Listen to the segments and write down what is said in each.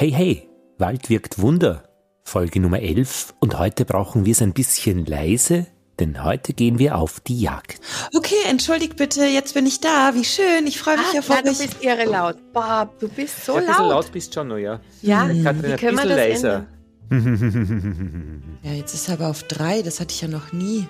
Hey, hey, Wald wirkt Wunder. Folge Nummer 11 und heute brauchen wir es ein bisschen leise, denn heute gehen wir auf die Jagd. Okay, entschuldigt bitte, jetzt bin ich da. Wie schön, ich freue mich ah, auf ja, euch. Du bist irre laut. Bob, du bist so ja, laut. Ein bisschen laut bist schon ja. Ja, mhm. Katrin, wir das leiser. ja, jetzt ist er aber auf drei, das hatte ich ja noch nie.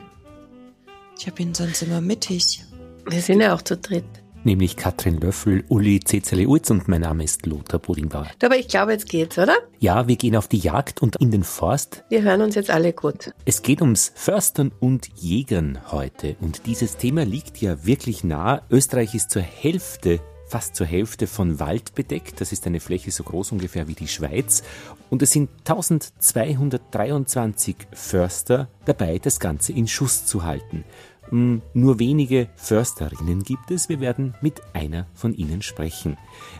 Ich habe ihn sonst immer mittig. Wir sind ja auch zu dritt nämlich Katrin Löffel, Uli Cezele-Ulz und mein Name ist Lothar Bodinbauer. Aber ich glaube, jetzt geht's, oder? Ja, wir gehen auf die Jagd und in den Forst. Wir hören uns jetzt alle gut. Es geht ums Förstern und Jägern heute und dieses Thema liegt ja wirklich nah. Österreich ist zur Hälfte fast zur Hälfte von Wald bedeckt. Das ist eine Fläche so groß ungefähr wie die Schweiz. Und es sind 1223 Förster dabei, das Ganze in Schuss zu halten. Hm, nur wenige Försterinnen gibt es. Wir werden mit einer von ihnen sprechen.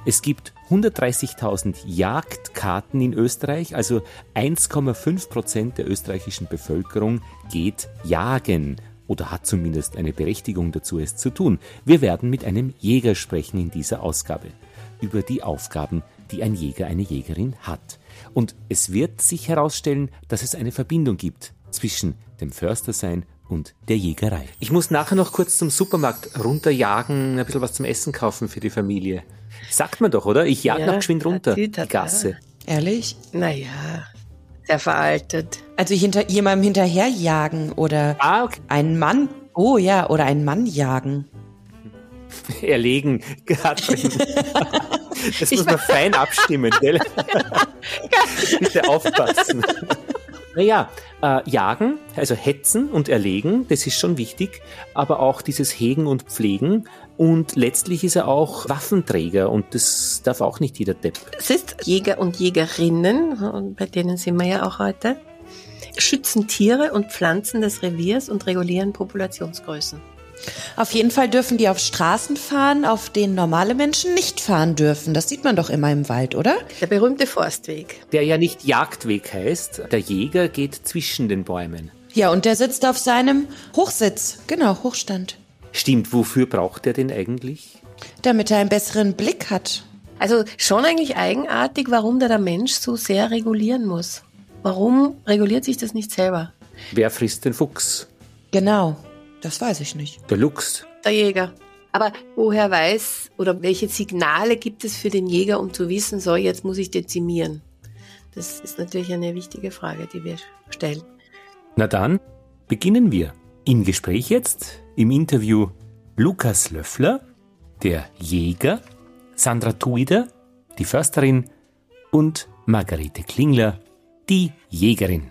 Es gibt 130.000 Jagdkarten in Österreich, also 1,5 Prozent der österreichischen Bevölkerung geht jagen oder hat zumindest eine Berechtigung dazu, es zu tun. Wir werden mit einem Jäger sprechen in dieser Ausgabe über die Aufgaben, die ein Jäger, eine Jägerin hat. Und es wird sich herausstellen, dass es eine Verbindung gibt zwischen dem Förstersein und der Jägerei. Ich muss nachher noch kurz zum Supermarkt runterjagen, ein bisschen was zum Essen kaufen für die Familie. Sagt man doch, oder? Ich jag ja, noch geschwind runter, die Gasse. Ehrlich? Naja, sehr veraltet. Also hinter jemandem hinterherjagen oder ah, okay. einen Mann, oh ja, oder einen Mann jagen. Erlegen, Katrin. Das muss man fein abstimmen, gell? Bitte aufpassen. Naja, äh, jagen, also hetzen und erlegen, das ist schon wichtig, aber auch dieses Hegen und Pflegen und letztlich ist er auch Waffenträger und das darf auch nicht jeder Depp. Es ist Jäger und Jägerinnen, bei denen sind wir ja auch heute, schützen Tiere und Pflanzen des Reviers und regulieren Populationsgrößen. Auf jeden Fall dürfen die auf Straßen fahren, auf denen normale Menschen nicht fahren dürfen. Das sieht man doch immer im Wald, oder? Der berühmte Forstweg. Der ja nicht Jagdweg heißt. Der Jäger geht zwischen den Bäumen. Ja, und der sitzt auf seinem Hochsitz. Genau, Hochstand. Stimmt, wofür braucht er den eigentlich? Damit er einen besseren Blick hat. Also schon eigentlich eigenartig, warum da der Mensch so sehr regulieren muss. Warum reguliert sich das nicht selber? Wer frisst den Fuchs? Genau. Das weiß ich nicht. Der Luchs. Der Jäger. Aber woher weiß oder welche Signale gibt es für den Jäger, um zu wissen, so jetzt muss ich dezimieren? Das ist natürlich eine wichtige Frage, die wir stellen. Na dann, beginnen wir. Im Gespräch jetzt, im Interview Lukas Löffler, der Jäger, Sandra Tuider, die Försterin und Margarete Klingler, die Jägerin.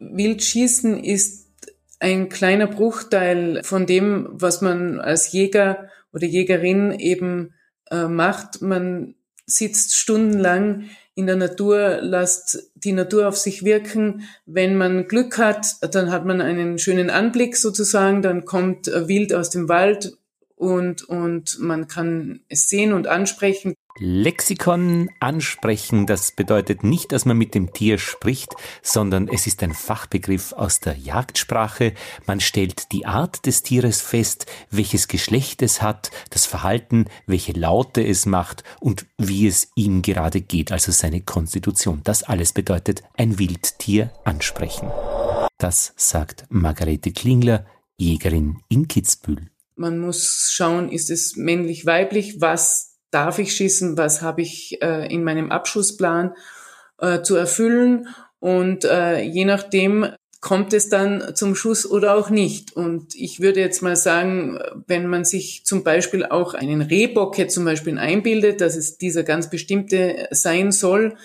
Wildschießen ist ein kleiner Bruchteil von dem, was man als Jäger oder Jägerin eben äh, macht. Man sitzt stundenlang in der Natur, lasst die Natur auf sich wirken. Wenn man Glück hat, dann hat man einen schönen Anblick sozusagen, dann kommt Wild aus dem Wald und, und man kann es sehen und ansprechen. Lexikon ansprechen, das bedeutet nicht, dass man mit dem Tier spricht, sondern es ist ein Fachbegriff aus der Jagdsprache. Man stellt die Art des Tieres fest, welches Geschlecht es hat, das Verhalten, welche Laute es macht und wie es ihm gerade geht, also seine Konstitution. Das alles bedeutet ein Wildtier ansprechen. Das sagt Margarete Klingler, Jägerin in Kitzbühel. Man muss schauen, ist es männlich-weiblich, was darf ich schießen, was habe ich äh, in meinem Abschussplan äh, zu erfüllen und äh, je nachdem kommt es dann zum Schuss oder auch nicht. Und ich würde jetzt mal sagen, wenn man sich zum Beispiel auch einen Rehbock jetzt zum Beispiel einbildet, dass es dieser ganz bestimmte sein soll,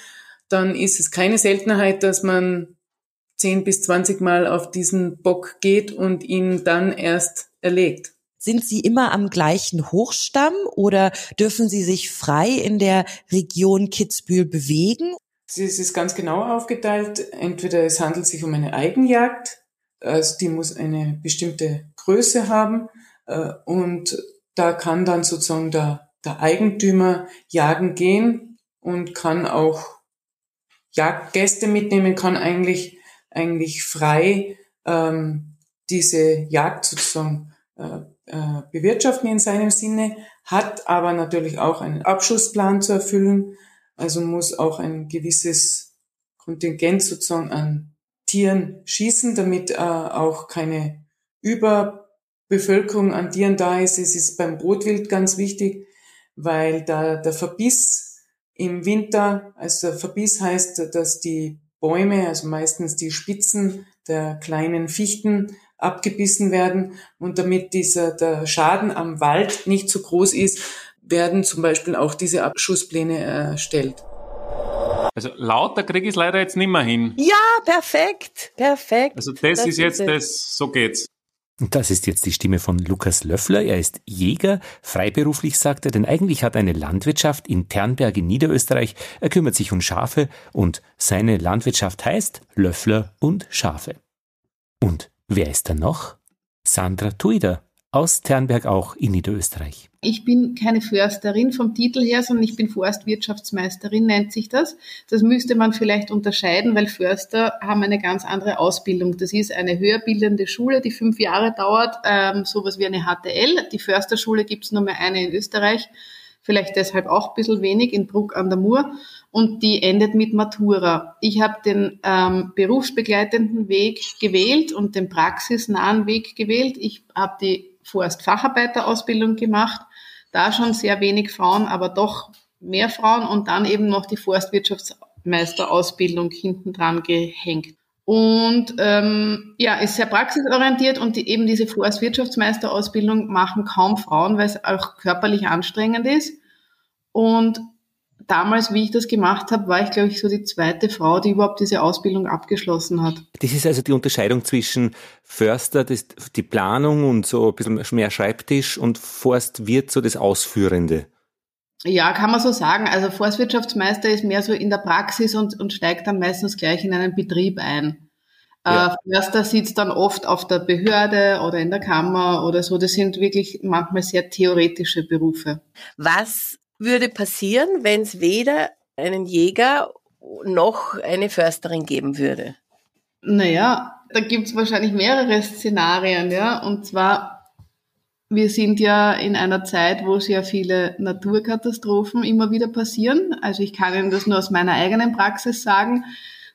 dann ist es keine Seltenheit, dass man 10 bis 20 Mal auf diesen Bock geht und ihn dann erst erlegt. Sind Sie immer am gleichen Hochstamm oder dürfen Sie sich frei in der Region Kitzbühel bewegen? Es ist ganz genau aufgeteilt. Entweder es handelt sich um eine Eigenjagd, also die muss eine bestimmte Größe haben äh, und da kann dann sozusagen der, der Eigentümer jagen gehen und kann auch Jagdgäste mitnehmen, kann eigentlich eigentlich frei ähm, diese Jagd sozusagen äh, äh, bewirtschaften in seinem Sinne, hat aber natürlich auch einen Abschussplan zu erfüllen. Also muss auch ein gewisses Kontingent sozusagen an Tieren schießen, damit äh, auch keine Überbevölkerung an Tieren da ist. Es ist beim Brotwild ganz wichtig, weil da der Verbiss im Winter, also Verbiss heißt, dass die Bäume, also meistens die Spitzen der kleinen Fichten abgebissen werden und damit dieser der Schaden am Wald nicht so groß ist, werden zum Beispiel auch diese Abschusspläne erstellt. Also lauter kriege ich es leider jetzt nicht mehr hin. Ja, perfekt, perfekt. Also das, das ist jetzt das, so geht's. Und das ist jetzt die Stimme von Lukas Löffler. Er ist Jäger, freiberuflich sagt er, denn eigentlich hat er eine Landwirtschaft in Ternberg in Niederösterreich. Er kümmert sich um Schafe und seine Landwirtschaft heißt Löffler und Schafe. Und wer ist da noch? Sandra Tuider aus Ternberg auch in Niederösterreich. Ich bin keine Försterin vom Titel her, sondern ich bin Forstwirtschaftsmeisterin, nennt sich das. Das müsste man vielleicht unterscheiden, weil Förster haben eine ganz andere Ausbildung. Das ist eine höherbildende Schule, die fünf Jahre dauert, ähm, sowas wie eine HTL. Die Försterschule gibt es nur mehr eine in Österreich, vielleicht deshalb auch ein bisschen wenig in Bruck an der Mur und die endet mit Matura. Ich habe den ähm, berufsbegleitenden Weg gewählt und den praxisnahen Weg gewählt. Ich habe die Forstfacharbeiterausbildung gemacht. Da schon sehr wenig Frauen, aber doch mehr Frauen und dann eben noch die Forstwirtschaftsmeisterausbildung hinten dran gehängt. Und ähm, ja, ist sehr praxisorientiert und die, eben diese Forstwirtschaftsmeisterausbildung machen kaum Frauen, weil es auch körperlich anstrengend ist. Und damals, wie ich das gemacht habe, war ich, glaube ich, so die zweite Frau, die überhaupt diese Ausbildung abgeschlossen hat. Das ist also die Unterscheidung zwischen Förster, das, die Planung und so ein bisschen mehr Schreibtisch und Forstwirt, so das Ausführende. Ja, kann man so sagen. Also Forstwirtschaftsmeister ist mehr so in der Praxis und, und steigt dann meistens gleich in einen Betrieb ein. Äh, ja. Förster sitzt dann oft auf der Behörde oder in der Kammer oder so. Das sind wirklich manchmal sehr theoretische Berufe. Was würde passieren, wenn es weder einen Jäger noch eine Försterin geben würde? Naja, da gibt's wahrscheinlich mehrere Szenarien, ja. Und zwar, wir sind ja in einer Zeit, wo sehr viele Naturkatastrophen immer wieder passieren. Also ich kann Ihnen das nur aus meiner eigenen Praxis sagen.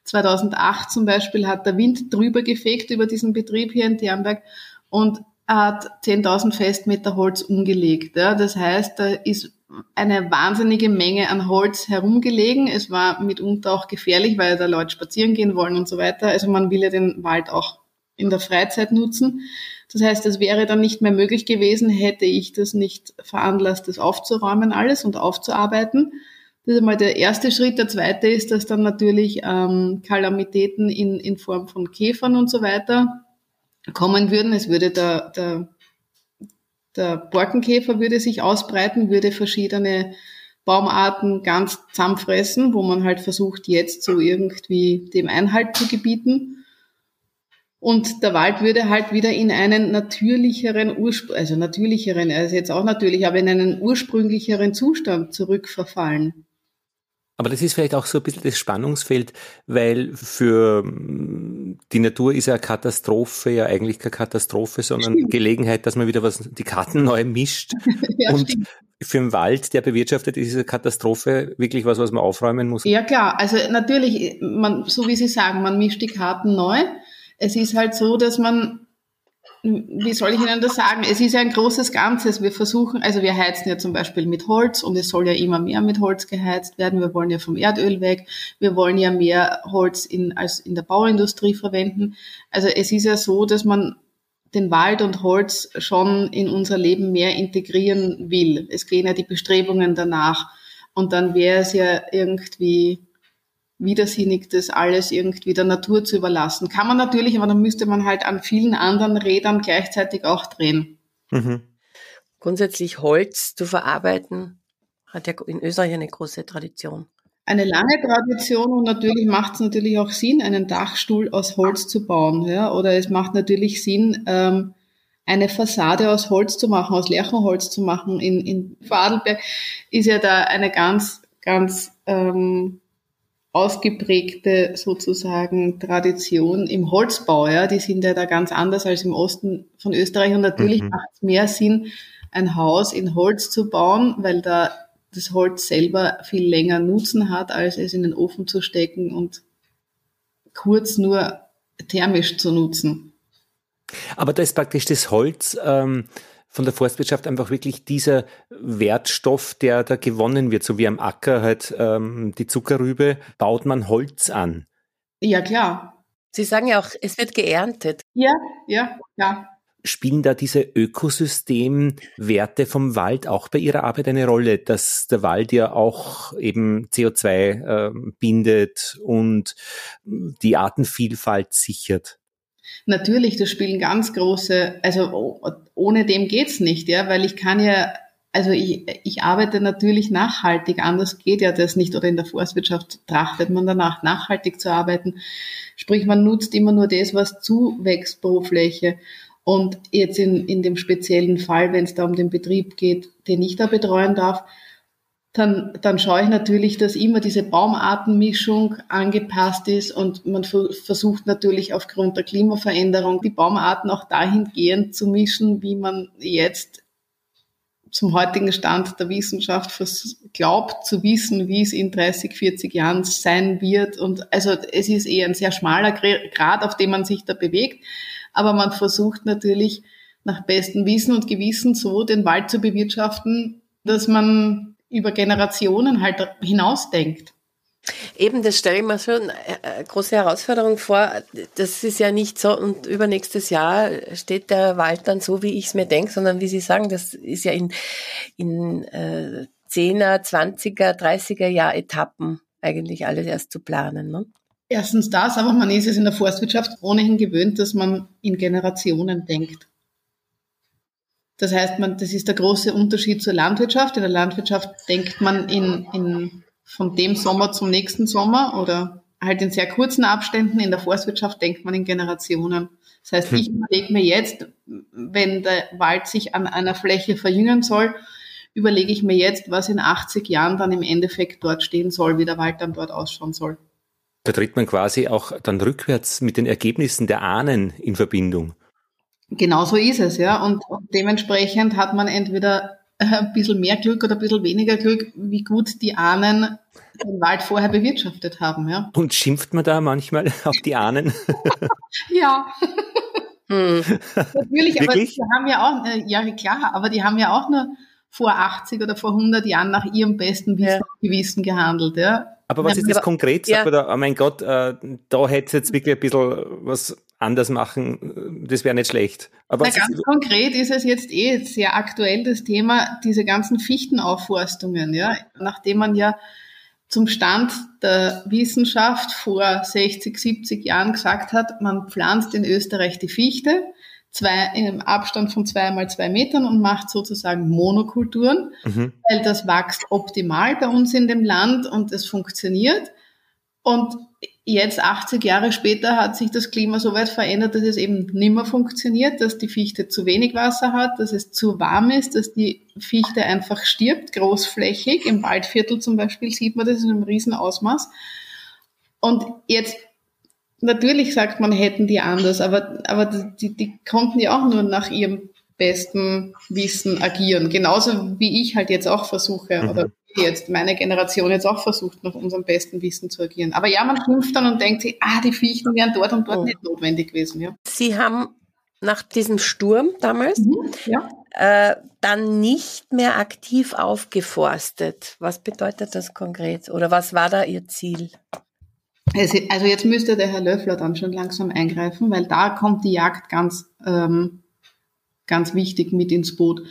2008 zum Beispiel hat der Wind drüber gefegt über diesen Betrieb hier in Ternberg und hat 10.000 Festmeter Holz umgelegt. Ja. Das heißt, da ist eine wahnsinnige Menge an Holz herumgelegen. Es war mitunter auch gefährlich, weil da Leute spazieren gehen wollen und so weiter. Also man will ja den Wald auch in der Freizeit nutzen. Das heißt, es wäre dann nicht mehr möglich gewesen, hätte ich das nicht veranlasst, das aufzuräumen alles und aufzuarbeiten. Das ist einmal der erste Schritt. Der zweite ist, dass dann natürlich ähm, Kalamitäten in, in Form von Käfern und so weiter kommen würden. Es würde der, der der Borkenkäfer würde sich ausbreiten, würde verschiedene Baumarten ganz zusammenfressen, wo man halt versucht, jetzt so irgendwie dem Einhalt zu gebieten. Und der Wald würde halt wieder in einen natürlicheren Urspr also natürlicheren, er ist jetzt auch natürlich, aber in einen ursprünglicheren Zustand zurückverfallen. Aber das ist vielleicht auch so ein bisschen das Spannungsfeld, weil für mm, die Natur ist ja Katastrophe ja eigentlich keine Katastrophe, sondern stimmt. Gelegenheit, dass man wieder was, die Karten neu mischt. ja, und stimmt. für den Wald, der bewirtschaftet, ist diese Katastrophe wirklich was, was man aufräumen muss. Ja klar, also natürlich, man, so wie Sie sagen, man mischt die Karten neu. Es ist halt so, dass man wie soll ich Ihnen das sagen? Es ist ja ein großes Ganzes. Wir versuchen, also wir heizen ja zum Beispiel mit Holz und es soll ja immer mehr mit Holz geheizt werden. Wir wollen ja vom Erdöl weg. Wir wollen ja mehr Holz in, als in der Bauindustrie verwenden. Also es ist ja so, dass man den Wald und Holz schon in unser Leben mehr integrieren will. Es gehen ja die Bestrebungen danach. Und dann wäre es ja irgendwie widersinnig, das alles irgendwie der Natur zu überlassen. Kann man natürlich, aber dann müsste man halt an vielen anderen Rädern gleichzeitig auch drehen. Mhm. Grundsätzlich Holz zu verarbeiten hat ja in Österreich eine große Tradition. Eine lange Tradition und natürlich macht es natürlich auch Sinn, einen Dachstuhl aus Holz zu bauen. Ja? Oder es macht natürlich Sinn, ähm, eine Fassade aus Holz zu machen, aus Lärchenholz zu machen. In, in Vorarlberg ist ja da eine ganz, ganz ähm, ausgeprägte sozusagen Tradition im Holzbau. Ja, die sind ja da ganz anders als im Osten von Österreich. Und natürlich mhm. macht es mehr Sinn, ein Haus in Holz zu bauen, weil da das Holz selber viel länger Nutzen hat, als es in den Ofen zu stecken und kurz nur thermisch zu nutzen. Aber da ist praktisch das Holz ähm, von der Forstwirtschaft einfach wirklich dieser Wertstoff, der da gewonnen wird, so wie am Acker halt ähm, die Zuckerrübe, baut man Holz an. Ja, klar. Sie sagen ja auch, es wird geerntet. Ja, ja, ja. Spielen da diese Ökosystemwerte vom Wald auch bei Ihrer Arbeit eine Rolle, dass der Wald ja auch eben CO2 äh, bindet und die Artenvielfalt sichert? Natürlich, das spielen ganz große, also ohne dem geht's nicht, ja, weil ich kann ja, also ich, ich arbeite natürlich nachhaltig, anders geht ja das nicht, oder in der Forstwirtschaft trachtet man danach, nachhaltig zu arbeiten. Sprich, man nutzt immer nur das, was zuwächst pro Fläche. Und jetzt in, in dem speziellen Fall, wenn es da um den Betrieb geht, den ich da betreuen darf, dann, dann schaue ich natürlich, dass immer diese Baumartenmischung angepasst ist und man versucht natürlich aufgrund der Klimaveränderung die Baumarten auch dahingehend zu mischen, wie man jetzt zum heutigen Stand der Wissenschaft glaubt zu wissen, wie es in 30, 40 Jahren sein wird. Und also es ist eher ein sehr schmaler Grad, auf dem man sich da bewegt aber man versucht natürlich nach bestem Wissen und Gewissen so den Wald zu bewirtschaften, dass man über Generationen halt hinausdenkt. Eben, das stelle ich mir schon eine große Herausforderung vor. Das ist ja nicht so und übernächstes Jahr steht der Wald dann so, wie ich es mir denke, sondern wie Sie sagen, das ist ja in, in äh, 10er, 20er, 30er Jahr Etappen eigentlich alles erst zu planen. Ne? Erstens das, aber man ist es in der Forstwirtschaft ohnehin gewöhnt, dass man in Generationen denkt. Das heißt, man, das ist der große Unterschied zur Landwirtschaft. In der Landwirtschaft denkt man in, in, von dem Sommer zum nächsten Sommer oder halt in sehr kurzen Abständen. In der Forstwirtschaft denkt man in Generationen. Das heißt, ich hm. überlege mir jetzt, wenn der Wald sich an einer Fläche verjüngen soll, überlege ich mir jetzt, was in 80 Jahren dann im Endeffekt dort stehen soll, wie der Wald dann dort ausschauen soll. Da tritt man quasi auch dann rückwärts mit den Ergebnissen der Ahnen in Verbindung. Genau so ist es, ja. Und dementsprechend hat man entweder ein bisschen mehr Glück oder ein bisschen weniger Glück, wie gut die Ahnen den Wald vorher bewirtschaftet haben, ja. Und schimpft man da manchmal auf die Ahnen? ja. Hm. Natürlich, aber die haben ja auch, äh, ja klar, aber die haben ja auch nur vor 80 oder vor 100 Jahren nach ihrem besten Wissen ja. Gewissen gehandelt, ja. Aber was ist das konkret? Sagt ja. man da, oh mein Gott, äh, da hätte jetzt wirklich ein bisschen was anders machen, das wäre nicht schlecht. Aber Na, ganz konkret ist es jetzt eh sehr aktuell das Thema, diese ganzen Fichtenaufforstungen, ja, nachdem man ja zum Stand der Wissenschaft vor 60, 70 Jahren gesagt hat, man pflanzt in Österreich die Fichte, zwei, im Abstand von zwei mal zwei Metern und macht sozusagen Monokulturen, mhm. weil das wächst optimal bei uns in dem Land und es funktioniert. Und jetzt 80 Jahre später hat sich das Klima so weit verändert, dass es eben nimmer funktioniert, dass die Fichte zu wenig Wasser hat, dass es zu warm ist, dass die Fichte einfach stirbt, großflächig. Im Waldviertel zum Beispiel sieht man das in einem Riesenausmaß. Und jetzt natürlich sagt man, hätten die anders, aber, aber die, die konnten ja auch nur nach ihrem besten Wissen agieren. Genauso wie ich halt jetzt auch versuche, mhm. oder jetzt meine Generation jetzt auch versucht, nach unserem besten Wissen zu agieren. Aber ja, man schimpft dann und denkt sich, ah, die Fichten wären dort und dort oh. nicht notwendig gewesen. Ja. Sie haben nach diesem Sturm damals mhm, ja. äh, dann nicht mehr aktiv aufgeforstet. Was bedeutet das konkret? Oder was war da Ihr Ziel? Also jetzt müsste der Herr Löffler dann schon langsam eingreifen, weil da kommt die Jagd ganz, ähm, ganz wichtig mit ins Boot.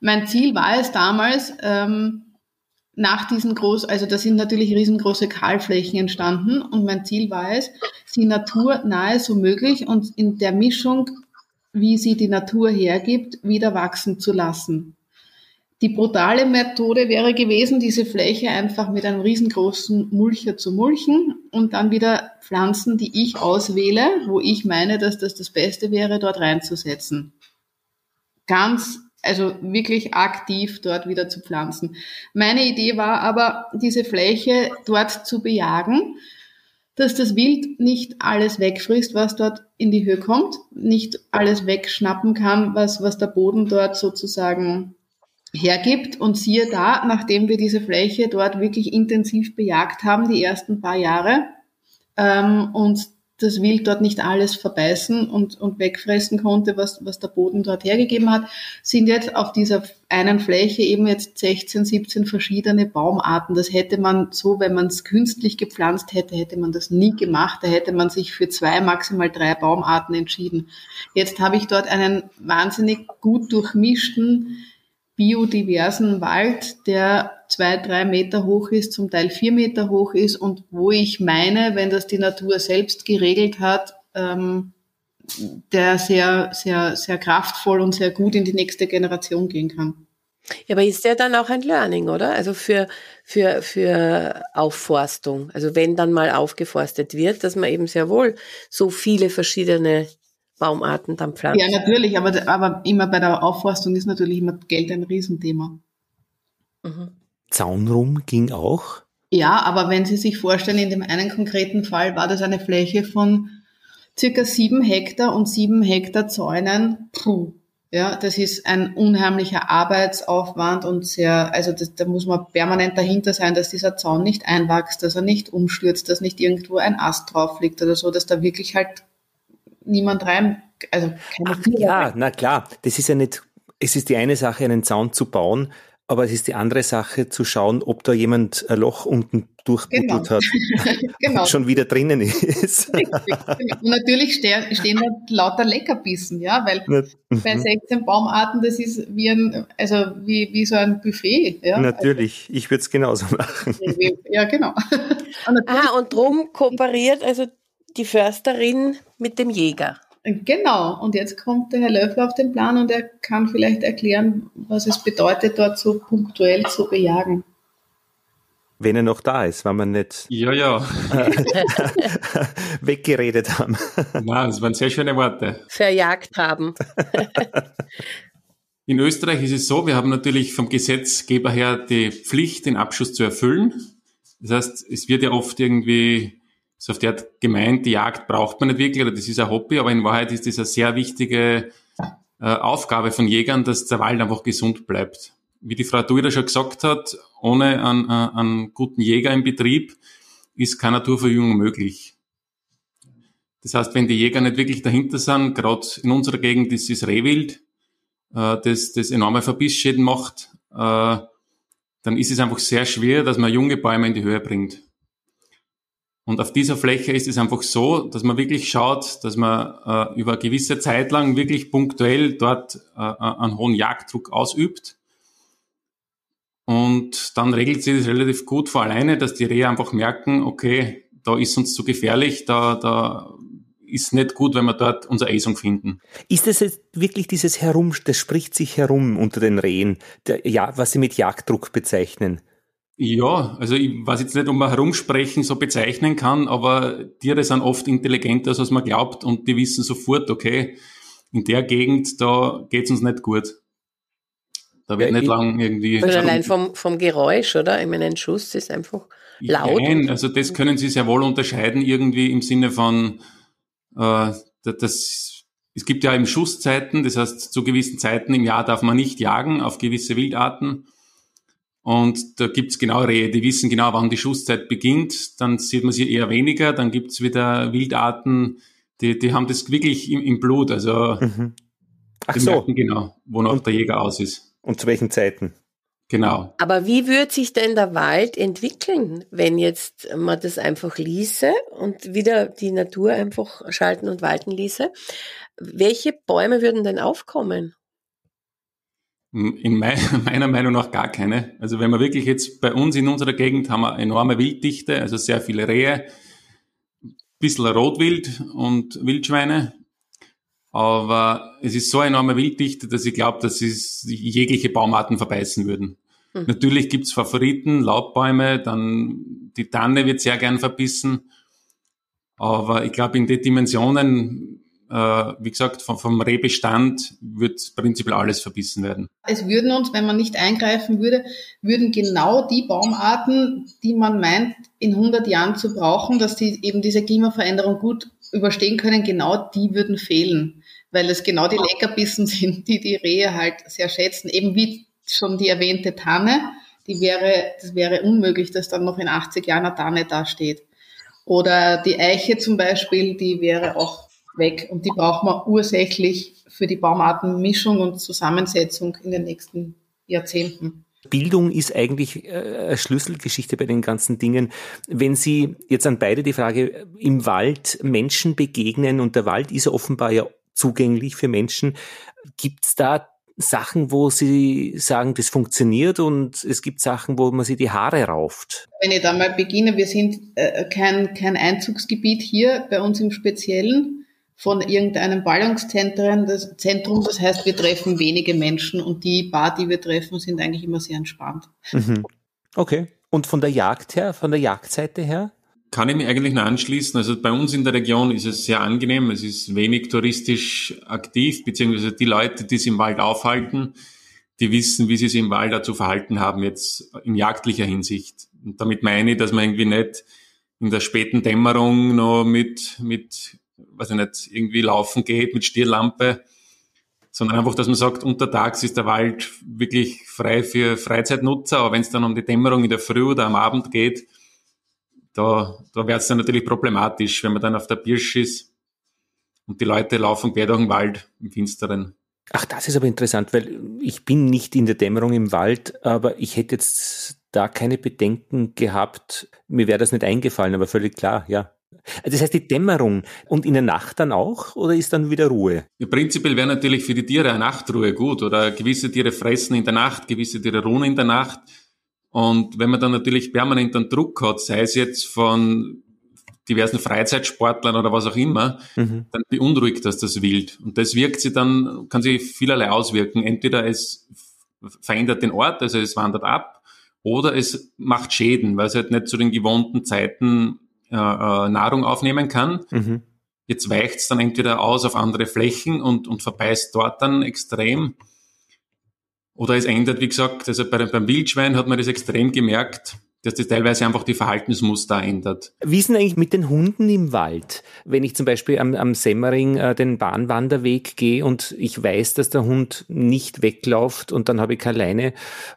Mein Ziel war es damals, ähm, nach diesen groß, also da sind natürlich riesengroße Kahlflächen entstanden und mein Ziel war es, sie naturnahe so möglich und in der Mischung, wie sie die Natur hergibt, wieder wachsen zu lassen. Die brutale Methode wäre gewesen, diese Fläche einfach mit einem riesengroßen Mulcher zu mulchen und dann wieder Pflanzen, die ich auswähle, wo ich meine, dass das das Beste wäre, dort reinzusetzen. Ganz, also wirklich aktiv dort wieder zu pflanzen. Meine Idee war aber, diese Fläche dort zu bejagen, dass das Wild nicht alles wegfrisst, was dort in die Höhe kommt, nicht alles wegschnappen kann, was, was der Boden dort sozusagen hergibt. Und siehe da, nachdem wir diese Fläche dort wirklich intensiv bejagt haben, die ersten paar Jahre, ähm, und das Wild dort nicht alles verbeißen und, und wegfressen konnte, was, was der Boden dort hergegeben hat, sind jetzt auf dieser einen Fläche eben jetzt 16, 17 verschiedene Baumarten. Das hätte man so, wenn man es künstlich gepflanzt hätte, hätte man das nie gemacht. Da hätte man sich für zwei, maximal drei Baumarten entschieden. Jetzt habe ich dort einen wahnsinnig gut durchmischten biodiversen Wald, der zwei, drei Meter hoch ist, zum Teil vier Meter hoch ist und wo ich meine, wenn das die Natur selbst geregelt hat, ähm, der sehr, sehr, sehr kraftvoll und sehr gut in die nächste Generation gehen kann. Ja, aber ist der dann auch ein Learning, oder? Also für, für, für Aufforstung. Also wenn dann mal aufgeforstet wird, dass man eben sehr wohl so viele verschiedene Baumarten dann pflanzen. Ja, natürlich, aber, aber immer bei der Aufforstung ist natürlich immer Geld ein Riesenthema. Mhm. Zaunrum ging auch? Ja, aber wenn Sie sich vorstellen, in dem einen konkreten Fall war das eine Fläche von circa sieben Hektar und sieben Hektar Zäunen. Puh. Ja, das ist ein unheimlicher Arbeitsaufwand und sehr, also das, da muss man permanent dahinter sein, dass dieser Zaun nicht einwächst, dass er nicht umstürzt, dass nicht irgendwo ein Ast drauf liegt oder so, dass da wirklich halt niemand rein, also keine Ach, Ja, na klar, das ist ja nicht, es ist die eine Sache, einen Zaun zu bauen, aber es ist die andere Sache zu schauen, ob da jemand ein Loch unten durchbuddelt genau. hat genau. und schon wieder drinnen ist. Richtig. Und natürlich stehen, stehen da lauter Leckerbissen, ja, weil mhm. bei 16 Baumarten, das ist wie ein, also wie, wie so ein Buffet. Ja? Natürlich, also, ich würde es genauso machen. Ja, genau. Und ah, und drum kooperiert also die Försterin mit dem Jäger. Genau, und jetzt kommt der Herr Löffler auf den Plan und er kann vielleicht erklären, was es bedeutet, dort so punktuell zu bejagen. Wenn er noch da ist, wenn wir nicht ja, ja. weggeredet haben. Nein, das waren sehr schöne Worte. Verjagt haben. In Österreich ist es so, wir haben natürlich vom Gesetzgeber her die Pflicht, den Abschuss zu erfüllen. Das heißt, es wird ja oft irgendwie so auf der Art gemeint, die Jagd braucht man nicht wirklich oder das ist ein Hobby, aber in Wahrheit ist das eine sehr wichtige äh, Aufgabe von Jägern, dass der Wald einfach gesund bleibt. Wie die Frau Duida schon gesagt hat, ohne einen, äh, einen guten Jäger im Betrieb ist keine Naturverjüngung möglich. Das heißt, wenn die Jäger nicht wirklich dahinter sind, gerade in unserer Gegend ist es Rehwild, äh, das, das enorme Verbissschäden macht, äh, dann ist es einfach sehr schwer, dass man junge Bäume in die Höhe bringt. Und auf dieser Fläche ist es einfach so, dass man wirklich schaut, dass man äh, über eine gewisse Zeit lang wirklich punktuell dort äh, äh, einen hohen Jagddruck ausübt. Und dann regelt sich das relativ gut vor alleine, dass die Rehe einfach merken, okay, da ist uns zu gefährlich, da, da ist nicht gut, wenn wir dort unsere Eisung finden. Ist das jetzt wirklich dieses Herum, das spricht sich herum unter den Rehen, der, ja, was Sie mit Jagddruck bezeichnen? Ja, also ich weiß jetzt nicht, ob man herumsprechen so bezeichnen kann, aber Tiere sind oft intelligenter, als man glaubt und die wissen sofort, okay, in der Gegend, da geht's uns nicht gut. Da wird ja, nicht lang irgendwie... Also allein vom, vom Geräusch, oder? Ich meine, ein Schuss ist einfach laut. Nein, also das können Sie sehr wohl unterscheiden irgendwie im Sinne von, äh, das, es gibt ja eben Schusszeiten, das heißt, zu gewissen Zeiten im Jahr darf man nicht jagen auf gewisse Wildarten. Und da gibt's genau Rehe, die wissen genau, wann die Schusszeit beginnt. Dann sieht man sie eher weniger. Dann gibt's wieder Wildarten, die, die haben das wirklich im, im Blut. Also mhm. Ach die so. merken genau, wonach und, der Jäger aus ist. Und zu welchen Zeiten? Genau. Aber wie würde sich denn der Wald entwickeln, wenn jetzt man das einfach ließe und wieder die Natur einfach schalten und walten ließe? Welche Bäume würden denn aufkommen? In meiner Meinung nach gar keine. Also wenn wir wirklich jetzt bei uns in unserer Gegend haben wir enorme Wilddichte, also sehr viele Rehe, bisschen Rotwild und Wildschweine. Aber es ist so enorme Wilddichte, dass ich glaube, dass es jegliche Baumarten verbeißen würden. Hm. Natürlich gibt's Favoriten, Laubbäume, dann die Tanne wird sehr gern verbissen. Aber ich glaube, in den Dimensionen äh, wie gesagt, vom, vom Rehbestand wird prinzipiell alles verbissen werden. Es würden uns, wenn man nicht eingreifen würde, würden genau die Baumarten, die man meint, in 100 Jahren zu brauchen, dass die eben diese Klimaveränderung gut überstehen können, genau die würden fehlen, weil es genau die Leckerbissen sind, die die Rehe halt sehr schätzen, eben wie schon die erwähnte Tanne, die wäre, das wäre unmöglich, dass dann noch in 80 Jahren eine Tanne dasteht. Oder die Eiche zum Beispiel, die wäre auch weg und die braucht man ursächlich für die Baumartenmischung und Zusammensetzung in den nächsten Jahrzehnten. Bildung ist eigentlich äh, eine Schlüsselgeschichte bei den ganzen Dingen. Wenn Sie jetzt an beide die Frage im Wald Menschen begegnen und der Wald ist ja offenbar ja zugänglich für Menschen, gibt es da Sachen, wo Sie sagen, das funktioniert und es gibt Sachen, wo man sich die Haare rauft? Wenn ich da mal beginne, wir sind äh, kein, kein Einzugsgebiet hier bei uns im Speziellen von irgendeinem Ballungszentrum. Das, Zentrum, das heißt, wir treffen wenige Menschen und die paar, die wir treffen, sind eigentlich immer sehr entspannt. Mhm. Okay. Und von der Jagd her, von der Jagdseite her? Kann ich mich eigentlich nur anschließen. Also bei uns in der Region ist es sehr angenehm. Es ist wenig touristisch aktiv, beziehungsweise die Leute, die sich im Wald aufhalten, die wissen, wie sie sich im Wald dazu verhalten haben, jetzt in jagdlicher Hinsicht. Und damit meine ich, dass man irgendwie nicht in der späten Dämmerung noch mit, mit, weiß ich nicht, irgendwie laufen geht mit Stierlampe, sondern einfach, dass man sagt, untertags ist der Wald wirklich frei für Freizeitnutzer, aber wenn es dann um die Dämmerung in der Früh oder am Abend geht, da, da wäre es dann natürlich problematisch, wenn man dann auf der Birsch ist und die Leute laufen quer durch den Wald im Finsteren. Ach, das ist aber interessant, weil ich bin nicht in der Dämmerung im Wald, aber ich hätte jetzt da keine Bedenken gehabt. Mir wäre das nicht eingefallen, aber völlig klar, ja. Das heißt, die Dämmerung und in der Nacht dann auch oder ist dann wieder Ruhe? Prinzipiell wäre natürlich für die Tiere eine Nachtruhe gut oder gewisse Tiere fressen in der Nacht, gewisse Tiere ruhen in der Nacht. Und wenn man dann natürlich permanent einen Druck hat, sei es jetzt von diversen Freizeitsportlern oder was auch immer, mhm. dann beunruhigt das das Wild. Und das wirkt sich dann, kann sich vielerlei auswirken. Entweder es verändert den Ort, also es wandert ab, oder es macht Schäden, weil es halt nicht zu den gewohnten Zeiten äh, äh Nahrung aufnehmen kann. Mhm. Jetzt weicht es dann entweder aus auf andere Flächen und, und verbeißt dort dann extrem oder es ändert, wie gesagt, also bei, beim Wildschwein hat man das extrem gemerkt, dass das teilweise einfach die Verhaltensmuster ändert. Wie ist denn eigentlich mit den Hunden im Wald? Wenn ich zum Beispiel am, am Semmering äh, den Bahnwanderweg gehe und ich weiß, dass der Hund nicht wegläuft und dann habe ich keine Leine,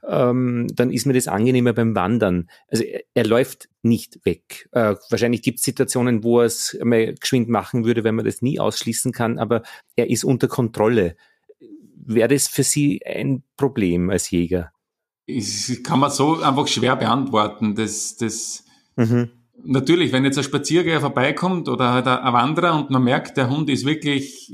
ähm, dann ist mir das angenehmer beim Wandern. Also er, er läuft nicht weg. Äh, wahrscheinlich gibt es Situationen, wo er es mal geschwind machen würde, wenn man das nie ausschließen kann, aber er ist unter Kontrolle wäre das für Sie ein Problem als Jäger? Das kann man so einfach schwer beantworten. Das, das, mhm. Natürlich, wenn jetzt ein Spaziergänger vorbeikommt oder halt ein Wanderer und man merkt, der Hund ist wirklich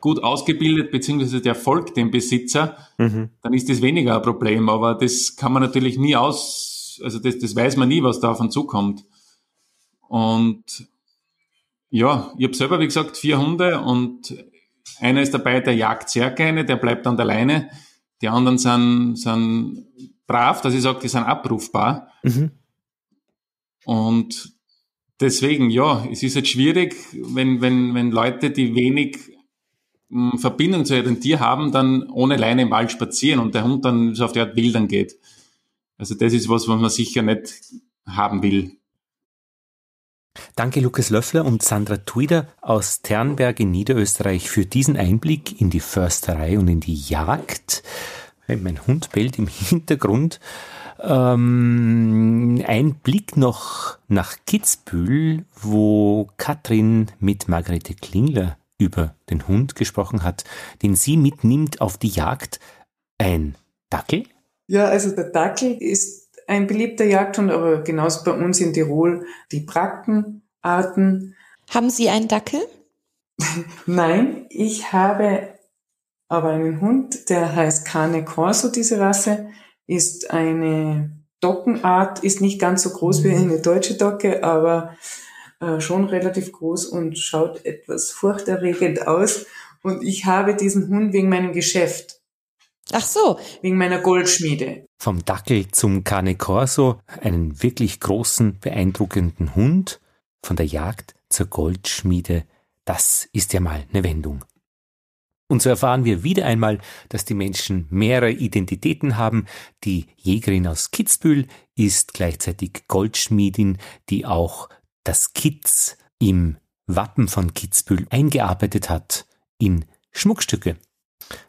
gut ausgebildet, beziehungsweise der folgt dem Besitzer, mhm. dann ist das weniger ein Problem. Aber das kann man natürlich nie aus, also das, das weiß man nie, was da auf einen zukommt. Und ja, ich habe selber, wie gesagt, vier Hunde und einer ist dabei, der jagt sehr gerne, der bleibt an der Leine. Die anderen sind, sind brav, dass ich sage, die sind abrufbar. Mhm. Und deswegen, ja, es ist jetzt schwierig, wenn, wenn, wenn Leute, die wenig hm, Verbindung zu ihrem Tier haben, dann ohne Leine im Wald spazieren und der Hund dann so auf die Art wildern geht. Also das ist was, was man sicher nicht haben will. Danke Lukas Löffler und Sandra Tuider aus Ternberg in Niederösterreich für diesen Einblick in die Försterei und in die Jagd. Mein Hund bellt im Hintergrund. Ähm, ein Blick noch nach Kitzbühel, wo Katrin mit Margarete Klingler über den Hund gesprochen hat, den sie mitnimmt auf die Jagd. Ein Dackel? Ja, also der Dackel ist ein beliebter Jagdhund, aber genauso bei uns in Tirol die Brackenarten. Haben Sie einen Dackel? Nein, ich habe aber einen Hund, der heißt Cane Corso, diese Rasse, ist eine Dockenart, ist nicht ganz so groß wie eine deutsche Docke, aber äh, schon relativ groß und schaut etwas furchterregend aus. Und ich habe diesen Hund wegen meinem Geschäft. Ach so. Wegen meiner Goldschmiede. Vom Dackel zum Cane Corso, einen wirklich großen, beeindruckenden Hund, von der Jagd zur Goldschmiede, das ist ja mal eine Wendung. Und so erfahren wir wieder einmal, dass die Menschen mehrere Identitäten haben. Die Jägerin aus Kitzbühel ist gleichzeitig Goldschmiedin, die auch das Kitz im Wappen von Kitzbühel eingearbeitet hat in Schmuckstücke.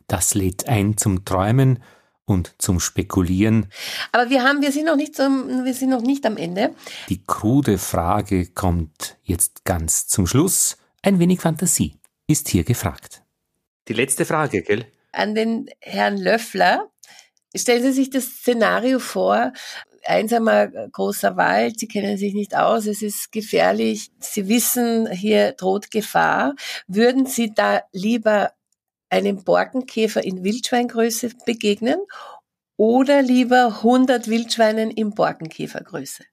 Das lädt ein zum Träumen und zum Spekulieren. Aber wir haben, wir sind noch nicht zum, wir sind noch nicht am Ende. Die krude Frage kommt jetzt ganz zum Schluss. Ein wenig Fantasie ist hier gefragt. Die letzte Frage, gell? An den Herrn Löffler. Stellen Sie sich das Szenario vor, einsamer großer Wald, Sie kennen sich nicht aus, es ist gefährlich, Sie wissen, hier droht Gefahr. Würden Sie da lieber einem Borkenkäfer in Wildschweingröße begegnen oder lieber 100 Wildschweinen in Borkenkäfergröße?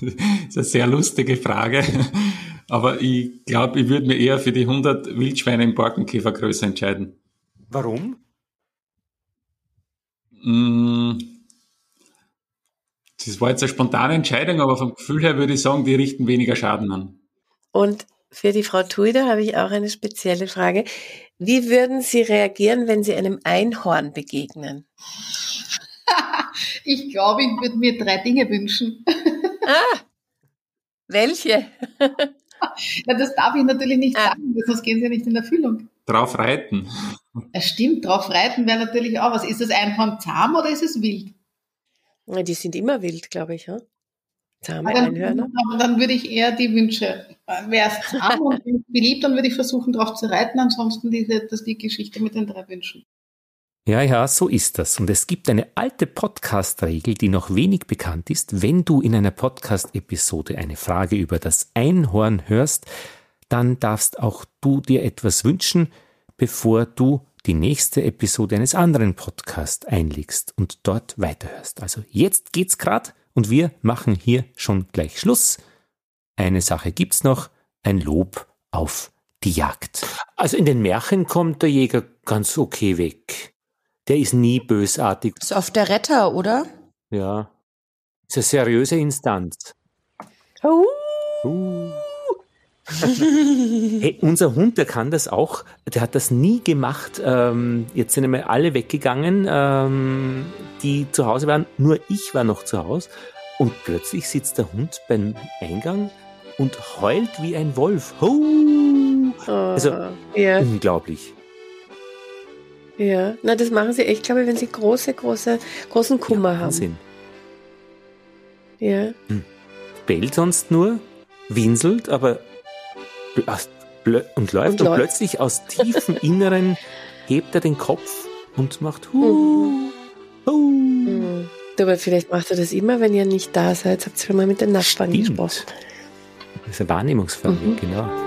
Das ist eine sehr lustige Frage. Aber ich glaube, ich würde mir eher für die 100 Wildschweine in Borkenkäfergröße entscheiden. Warum? Mm. Das war jetzt eine spontane Entscheidung, aber vom Gefühl her würde ich sagen, die richten weniger Schaden an. Und für die Frau Tuida habe ich auch eine spezielle Frage. Wie würden Sie reagieren, wenn Sie einem Einhorn begegnen? ich glaube, ich würde mir drei Dinge wünschen. ah, welche? Na, das darf ich natürlich nicht ah. sagen, sonst gehen sie ja nicht in Erfüllung. Drauf reiten. Ja, stimmt, drauf reiten wäre natürlich auch was. Ist das Einhorn zahm oder ist es wild? Ja, die sind immer wild, glaube ich. Ja? Zahme dann, Einhörner. Aber dann würde ich eher die Wünsche. Wäre es zahm und beliebt, dann würde ich versuchen, drauf zu reiten. Ansonsten diese, das die Geschichte mit den drei Wünschen. Ja, ja, so ist das. Und es gibt eine alte Podcast-Regel, die noch wenig bekannt ist. Wenn du in einer Podcast-Episode eine Frage über das Einhorn hörst, dann darfst auch du dir etwas wünschen, bevor du die nächste Episode eines anderen Podcasts einlegst und dort weiterhörst. Also jetzt geht's grad und wir machen hier schon gleich Schluss. Eine Sache gibt's noch, ein Lob auf die Jagd. Also in den Märchen kommt der Jäger ganz okay weg. Der ist nie bösartig. Ist oft der Retter, oder? Ja. Ist eine seriöse Instanz. Uh. Uh. hey, unser Hund, der kann das auch. Der hat das nie gemacht. Ähm, jetzt sind einmal alle weggegangen, ähm, die zu Hause waren. Nur ich war noch zu Hause. Und plötzlich sitzt der Hund beim Eingang und heult wie ein Wolf. Ho! Also ja. unglaublich. Ja, na, das machen sie echt, glaube ich, wenn sie große, große, großen Kummer ja, haben. Ja. Hm. Bellt sonst nur, winselt, aber und läuft und, und plötzlich aus tiefem Inneren hebt er den Kopf und macht Hu, mhm. Hu. Mhm. Aber vielleicht macht er das immer, wenn ihr nicht da seid. Habt ihr mal mit den Nachbarn Stimmt. gesprochen? Das ist eine Wahrnehmungsfrage, mhm. genau.